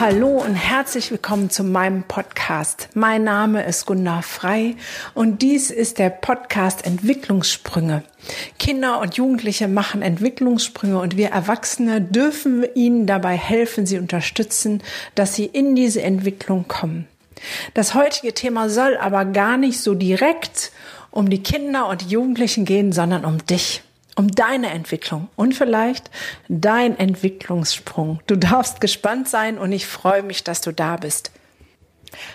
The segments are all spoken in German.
Hallo und herzlich willkommen zu meinem Podcast. Mein Name ist Gunda Frei und dies ist der Podcast Entwicklungssprünge. Kinder und Jugendliche machen Entwicklungssprünge und wir Erwachsene dürfen ihnen dabei helfen, sie unterstützen, dass sie in diese Entwicklung kommen. Das heutige Thema soll aber gar nicht so direkt um die Kinder und Jugendlichen gehen, sondern um dich um deine Entwicklung und vielleicht dein Entwicklungssprung. Du darfst gespannt sein und ich freue mich, dass du da bist.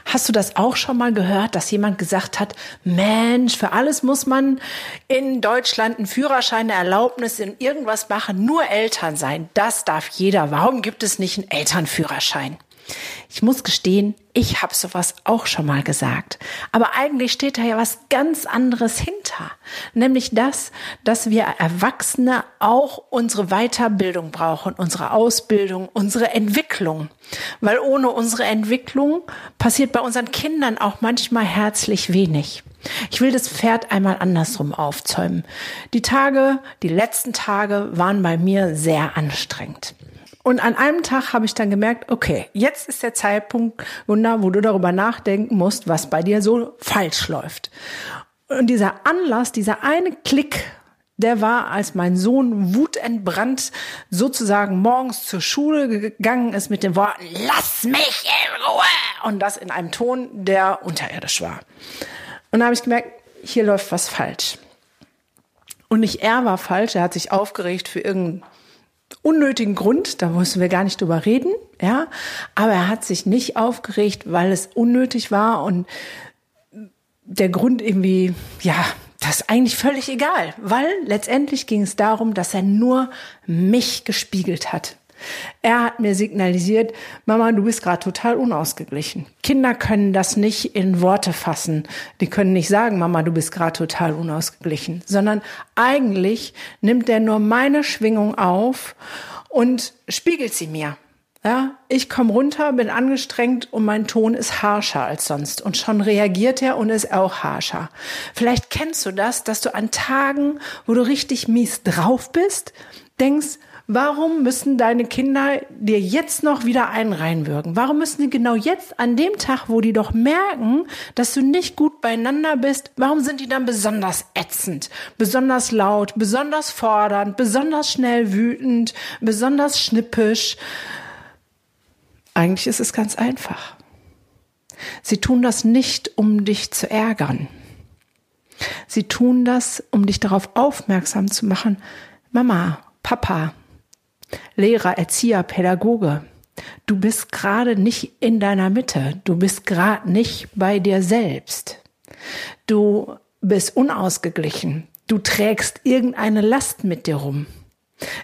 Hast du das auch schon mal gehört, dass jemand gesagt hat, Mensch, für alles muss man in Deutschland einen Führerschein, eine Erlaubnis in irgendwas machen, nur Eltern sein. Das darf jeder. Warum gibt es nicht einen Elternführerschein? Ich muss gestehen, ich habe sowas auch schon mal gesagt. Aber eigentlich steht da ja was ganz anderes hinter. Nämlich das, dass wir Erwachsene auch unsere Weiterbildung brauchen, unsere Ausbildung, unsere Entwicklung. Weil ohne unsere Entwicklung passiert bei unseren Kindern auch manchmal herzlich wenig. Ich will das Pferd einmal andersrum aufzäumen. Die Tage, die letzten Tage waren bei mir sehr anstrengend. Und an einem Tag habe ich dann gemerkt, okay, jetzt ist der Zeitpunkt, Wunder, wo du darüber nachdenken musst, was bei dir so falsch läuft. Und dieser Anlass, dieser eine Klick, der war, als mein Sohn wutentbrannt sozusagen morgens zur Schule gegangen ist mit den Worten, lass mich in Ruhe! Und das in einem Ton, der unterirdisch war. Und da habe ich gemerkt, hier läuft was falsch. Und nicht er war falsch, er hat sich aufgeregt für irgendeinen unnötigen Grund, da müssen wir gar nicht drüber reden, ja. Aber er hat sich nicht aufgeregt, weil es unnötig war und der Grund irgendwie, ja, das ist eigentlich völlig egal, weil letztendlich ging es darum, dass er nur mich gespiegelt hat. Er hat mir signalisiert, Mama, du bist gerade total unausgeglichen. Kinder können das nicht in Worte fassen. Die können nicht sagen, Mama, du bist gerade total unausgeglichen, sondern eigentlich nimmt er nur meine Schwingung auf und spiegelt sie mir. Ja, ich komme runter, bin angestrengt und mein Ton ist harscher als sonst. Und schon reagiert er und ist auch harscher. Vielleicht kennst du das, dass du an Tagen, wo du richtig mies drauf bist, denkst, Warum müssen deine Kinder dir jetzt noch wieder einen reinwürgen? Warum müssen die genau jetzt an dem Tag, wo die doch merken, dass du nicht gut beieinander bist, warum sind die dann besonders ätzend, besonders laut, besonders fordernd, besonders schnell wütend, besonders schnippisch? Eigentlich ist es ganz einfach. Sie tun das nicht, um dich zu ärgern. Sie tun das, um dich darauf aufmerksam zu machen, Mama, Papa, Lehrer, Erzieher, Pädagoge. Du bist gerade nicht in deiner Mitte. Du bist gerade nicht bei dir selbst. Du bist unausgeglichen. Du trägst irgendeine Last mit dir rum.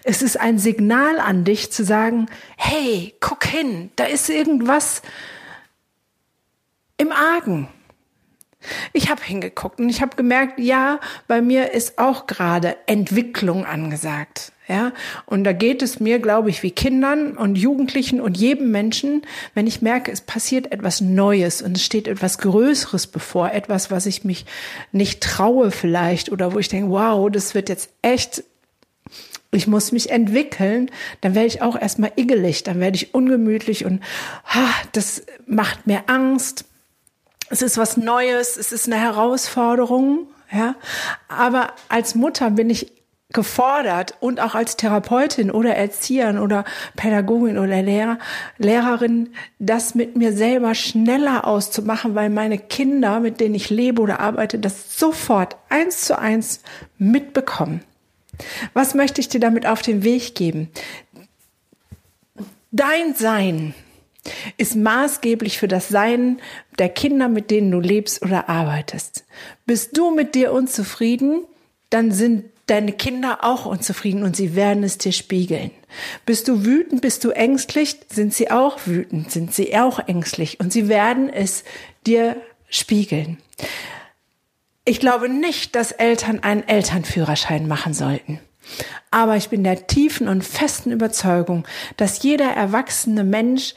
Es ist ein Signal an dich zu sagen, hey, guck hin, da ist irgendwas im Argen. Ich habe hingeguckt und ich habe gemerkt, ja, bei mir ist auch gerade Entwicklung angesagt. Ja, und da geht es mir, glaube ich, wie Kindern und Jugendlichen und jedem Menschen, wenn ich merke, es passiert etwas Neues und es steht etwas Größeres bevor, etwas, was ich mich nicht traue vielleicht oder wo ich denke, wow, das wird jetzt echt ich muss mich entwickeln, dann werde ich auch erstmal igelig, dann werde ich ungemütlich und ha, das macht mir Angst. Es ist was Neues, es ist eine Herausforderung, ja. Aber als Mutter bin ich gefordert und auch als Therapeutin oder Erzieherin oder Pädagogin oder Lehrer, Lehrerin, das mit mir selber schneller auszumachen, weil meine Kinder, mit denen ich lebe oder arbeite, das sofort eins zu eins mitbekommen. Was möchte ich dir damit auf den Weg geben? Dein Sein ist maßgeblich für das Sein der Kinder, mit denen du lebst oder arbeitest. Bist du mit dir unzufrieden, dann sind deine Kinder auch unzufrieden und sie werden es dir spiegeln. Bist du wütend, bist du ängstlich, sind sie auch wütend, sind sie auch ängstlich und sie werden es dir spiegeln. Ich glaube nicht, dass Eltern einen Elternführerschein machen sollten. Aber ich bin der tiefen und festen Überzeugung, dass jeder erwachsene Mensch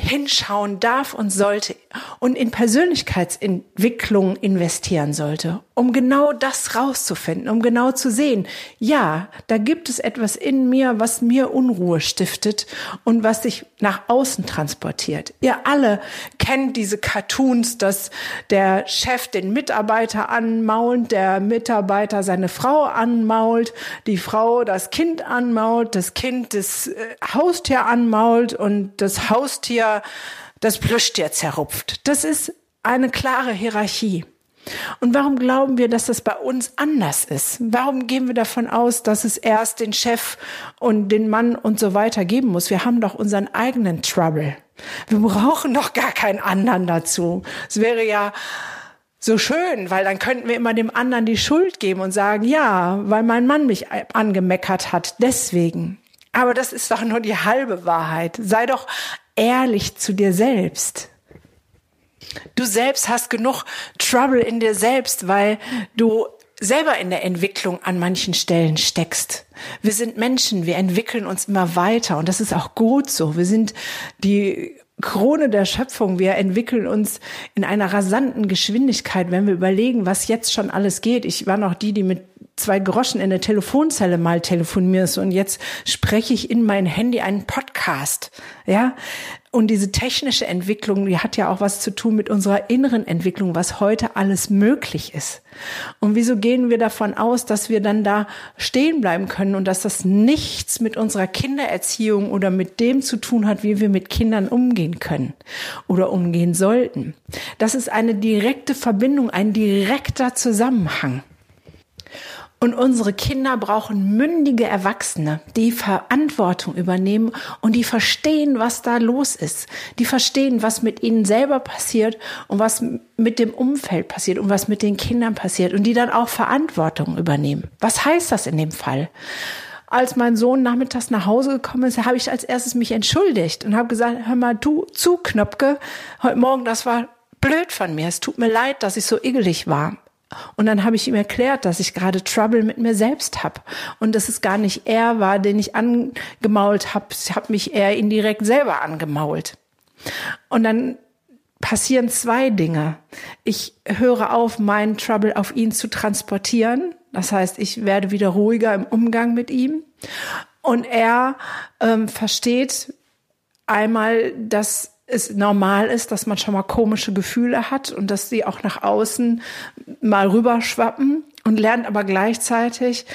hinschauen darf und sollte und in Persönlichkeitsentwicklung investieren sollte, um genau das rauszufinden, um genau zu sehen, ja, da gibt es etwas in mir, was mir Unruhe stiftet und was sich nach außen transportiert. Ihr alle kennt diese Cartoons, dass der Chef den Mitarbeiter anmault, der Mitarbeiter seine Frau anmault, die Frau das Kind anmault, das Kind das äh, Haustier anmault und das Haustier das Plüschtier zerrupft. Das ist eine klare Hierarchie. Und warum glauben wir, dass das bei uns anders ist? Warum gehen wir davon aus, dass es erst den Chef und den Mann und so weiter geben muss? Wir haben doch unseren eigenen Trouble. Wir brauchen doch gar keinen anderen dazu. Es wäre ja so schön, weil dann könnten wir immer dem anderen die Schuld geben und sagen, ja, weil mein Mann mich angemeckert hat, deswegen. Aber das ist doch nur die halbe Wahrheit. Sei doch ehrlich zu dir selbst. Du selbst hast genug Trouble in dir selbst, weil du selber in der Entwicklung an manchen Stellen steckst. Wir sind Menschen, wir entwickeln uns immer weiter und das ist auch gut so. Wir sind die Krone der Schöpfung. Wir entwickeln uns in einer rasanten Geschwindigkeit, wenn wir überlegen, was jetzt schon alles geht. Ich war noch die, die mit zwei Groschen in der Telefonzelle mal telefonierst und jetzt spreche ich in mein Handy einen Podcast. Ja, und diese technische Entwicklung, die hat ja auch was zu tun mit unserer inneren Entwicklung, was heute alles möglich ist. Und wieso gehen wir davon aus, dass wir dann da stehen bleiben können und dass das nichts mit unserer Kindererziehung oder mit dem zu tun hat, wie wir mit Kindern umgehen können oder umgehen sollten? Das ist eine direkte Verbindung, ein direkter Zusammenhang. Und unsere Kinder brauchen mündige Erwachsene, die Verantwortung übernehmen und die verstehen, was da los ist. Die verstehen, was mit ihnen selber passiert und was mit dem Umfeld passiert und was mit den Kindern passiert und die dann auch Verantwortung übernehmen. Was heißt das in dem Fall? Als mein Sohn nachmittags nach Hause gekommen ist, habe ich als erstes mich entschuldigt und habe gesagt, hör mal, du zu, Knopke, heute Morgen, das war blöd von mir. Es tut mir leid, dass ich so igelig war. Und dann habe ich ihm erklärt, dass ich gerade Trouble mit mir selbst habe und dass es gar nicht er war, den ich angemault habe. Ich habe mich eher indirekt selber angemault. Und dann passieren zwei Dinge. Ich höre auf, meinen Trouble auf ihn zu transportieren. Das heißt, ich werde wieder ruhiger im Umgang mit ihm. Und er ähm, versteht einmal, dass es normal ist, dass man schon mal komische Gefühle hat und dass sie auch nach außen mal rüberschwappen und lernt aber gleichzeitig,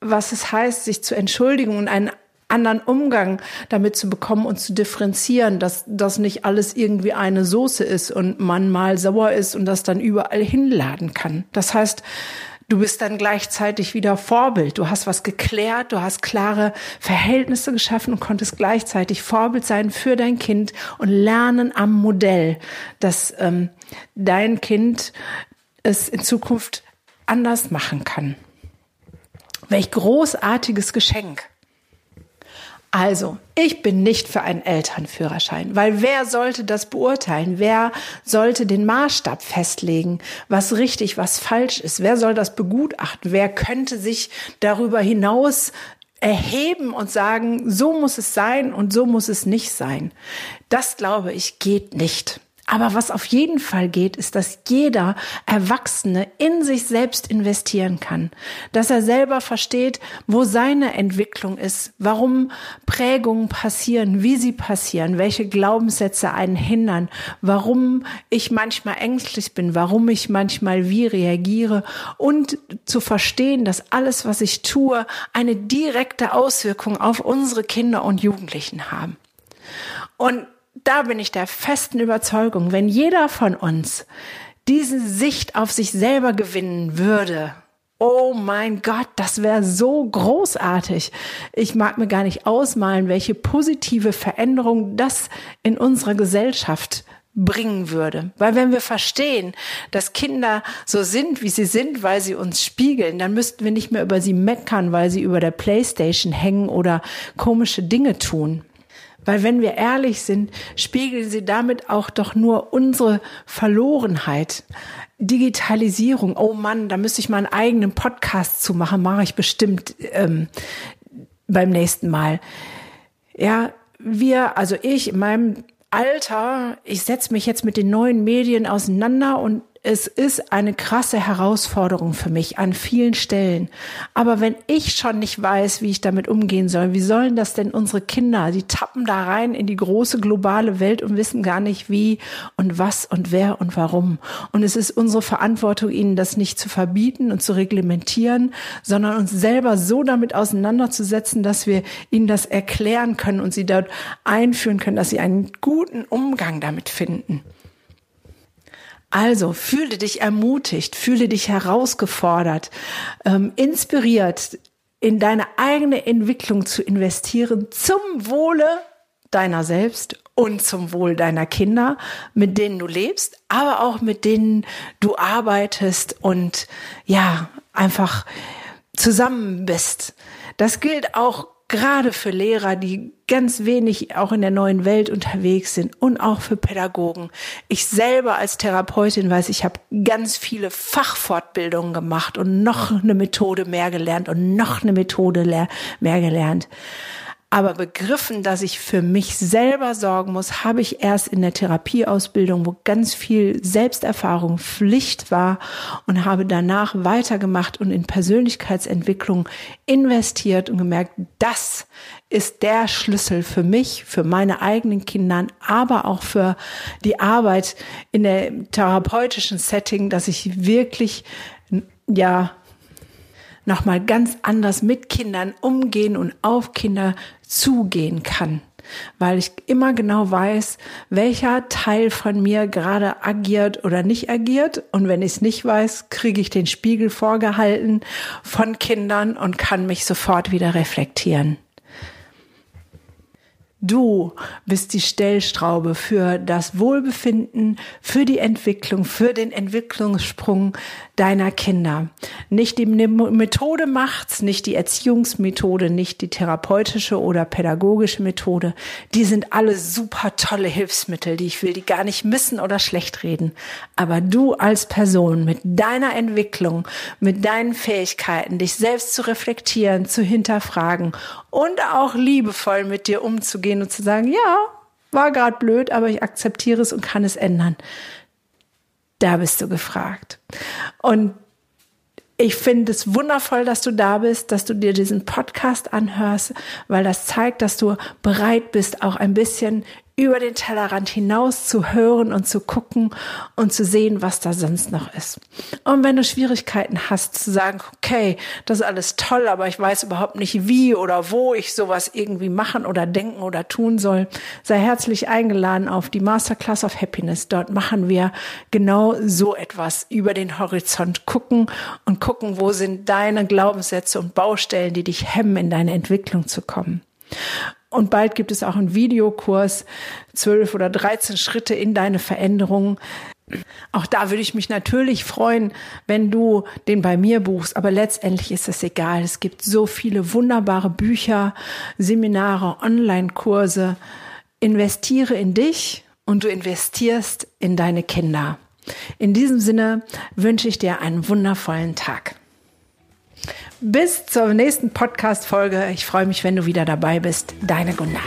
was es heißt, sich zu entschuldigen und einen anderen Umgang damit zu bekommen und zu differenzieren, dass das nicht alles irgendwie eine Soße ist und man mal sauer ist und das dann überall hinladen kann. Das heißt, Du bist dann gleichzeitig wieder Vorbild. Du hast was geklärt, du hast klare Verhältnisse geschaffen und konntest gleichzeitig Vorbild sein für dein Kind und lernen am Modell, dass ähm, dein Kind es in Zukunft anders machen kann. Welch großartiges Geschenk. Also, ich bin nicht für einen Elternführerschein, weil wer sollte das beurteilen? Wer sollte den Maßstab festlegen, was richtig, was falsch ist? Wer soll das begutachten? Wer könnte sich darüber hinaus erheben und sagen, so muss es sein und so muss es nicht sein? Das glaube ich geht nicht. Aber was auf jeden Fall geht, ist, dass jeder Erwachsene in sich selbst investieren kann. Dass er selber versteht, wo seine Entwicklung ist, warum Prägungen passieren, wie sie passieren, welche Glaubenssätze einen hindern, warum ich manchmal ängstlich bin, warum ich manchmal wie reagiere und zu verstehen, dass alles, was ich tue, eine direkte Auswirkung auf unsere Kinder und Jugendlichen haben. Und da bin ich der festen Überzeugung, wenn jeder von uns diese Sicht auf sich selber gewinnen würde, oh mein Gott, das wäre so großartig. Ich mag mir gar nicht ausmalen, welche positive Veränderung das in unserer Gesellschaft bringen würde. Weil wenn wir verstehen, dass Kinder so sind, wie sie sind, weil sie uns spiegeln, dann müssten wir nicht mehr über sie meckern, weil sie über der Playstation hängen oder komische Dinge tun. Weil wenn wir ehrlich sind, spiegeln sie damit auch doch nur unsere Verlorenheit. Digitalisierung, oh Mann, da müsste ich mal einen eigenen Podcast zu machen, mache ich bestimmt ähm, beim nächsten Mal. Ja, wir, also ich in meinem Alter, ich setze mich jetzt mit den neuen Medien auseinander und es ist eine krasse Herausforderung für mich an vielen Stellen. Aber wenn ich schon nicht weiß, wie ich damit umgehen soll, wie sollen das denn unsere Kinder? Die tappen da rein in die große globale Welt und wissen gar nicht wie und was und wer und warum. Und es ist unsere Verantwortung, ihnen das nicht zu verbieten und zu reglementieren, sondern uns selber so damit auseinanderzusetzen, dass wir ihnen das erklären können und sie dort einführen können, dass sie einen guten Umgang damit finden. Also fühle dich ermutigt, fühle dich herausgefordert, ähm, inspiriert, in deine eigene Entwicklung zu investieren zum Wohle deiner selbst und zum Wohl deiner Kinder, mit denen du lebst, aber auch mit denen du arbeitest und ja, einfach zusammen bist. Das gilt auch gerade für Lehrer, die ganz wenig auch in der neuen Welt unterwegs sind und auch für Pädagogen. Ich selber als Therapeutin weiß, ich habe ganz viele Fachfortbildungen gemacht und noch eine Methode mehr gelernt und noch eine Methode mehr gelernt. Aber begriffen, dass ich für mich selber sorgen muss, habe ich erst in der Therapieausbildung, wo ganz viel Selbsterfahrung Pflicht war und habe danach weitergemacht und in Persönlichkeitsentwicklung investiert und gemerkt, das ist der Schlüssel für mich, für meine eigenen Kindern, aber auch für die Arbeit in der therapeutischen Setting, dass ich wirklich ja nochmal ganz anders mit Kindern umgehen und auf Kinder zugehen kann. Weil ich immer genau weiß, welcher Teil von mir gerade agiert oder nicht agiert. Und wenn ich es nicht weiß, kriege ich den Spiegel vorgehalten von Kindern und kann mich sofort wieder reflektieren. Du bist die Stellstraube für das Wohlbefinden, für die Entwicklung, für den Entwicklungssprung deiner Kinder. Nicht die Methode macht's, nicht die Erziehungsmethode, nicht die therapeutische oder pädagogische Methode. Die sind alle super tolle Hilfsmittel, die ich will die gar nicht missen oder schlecht reden. Aber du als Person mit deiner Entwicklung, mit deinen Fähigkeiten, dich selbst zu reflektieren, zu hinterfragen und auch liebevoll mit dir umzugehen und zu sagen, ja, war gerade blöd, aber ich akzeptiere es und kann es ändern. Da bist du gefragt. Und ich finde es wundervoll, dass du da bist, dass du dir diesen Podcast anhörst, weil das zeigt, dass du bereit bist, auch ein bisschen über den Tellerrand hinaus zu hören und zu gucken und zu sehen, was da sonst noch ist. Und wenn du Schwierigkeiten hast zu sagen, okay, das ist alles toll, aber ich weiß überhaupt nicht wie oder wo ich sowas irgendwie machen oder denken oder tun soll, sei herzlich eingeladen auf die Masterclass of Happiness. Dort machen wir genau so etwas über den Horizont gucken und gucken, wo sind deine Glaubenssätze und Baustellen, die dich hemmen, in deine Entwicklung zu kommen. Und bald gibt es auch einen Videokurs, zwölf oder dreizehn Schritte in deine Veränderung. Auch da würde ich mich natürlich freuen, wenn du den bei mir buchst, aber letztendlich ist es egal. Es gibt so viele wunderbare Bücher, Seminare, Online-Kurse. Investiere in dich und du investierst in deine Kinder. In diesem Sinne wünsche ich dir einen wundervollen Tag. Bis zur nächsten Podcast-Folge. Ich freue mich, wenn du wieder dabei bist. Deine Gunda.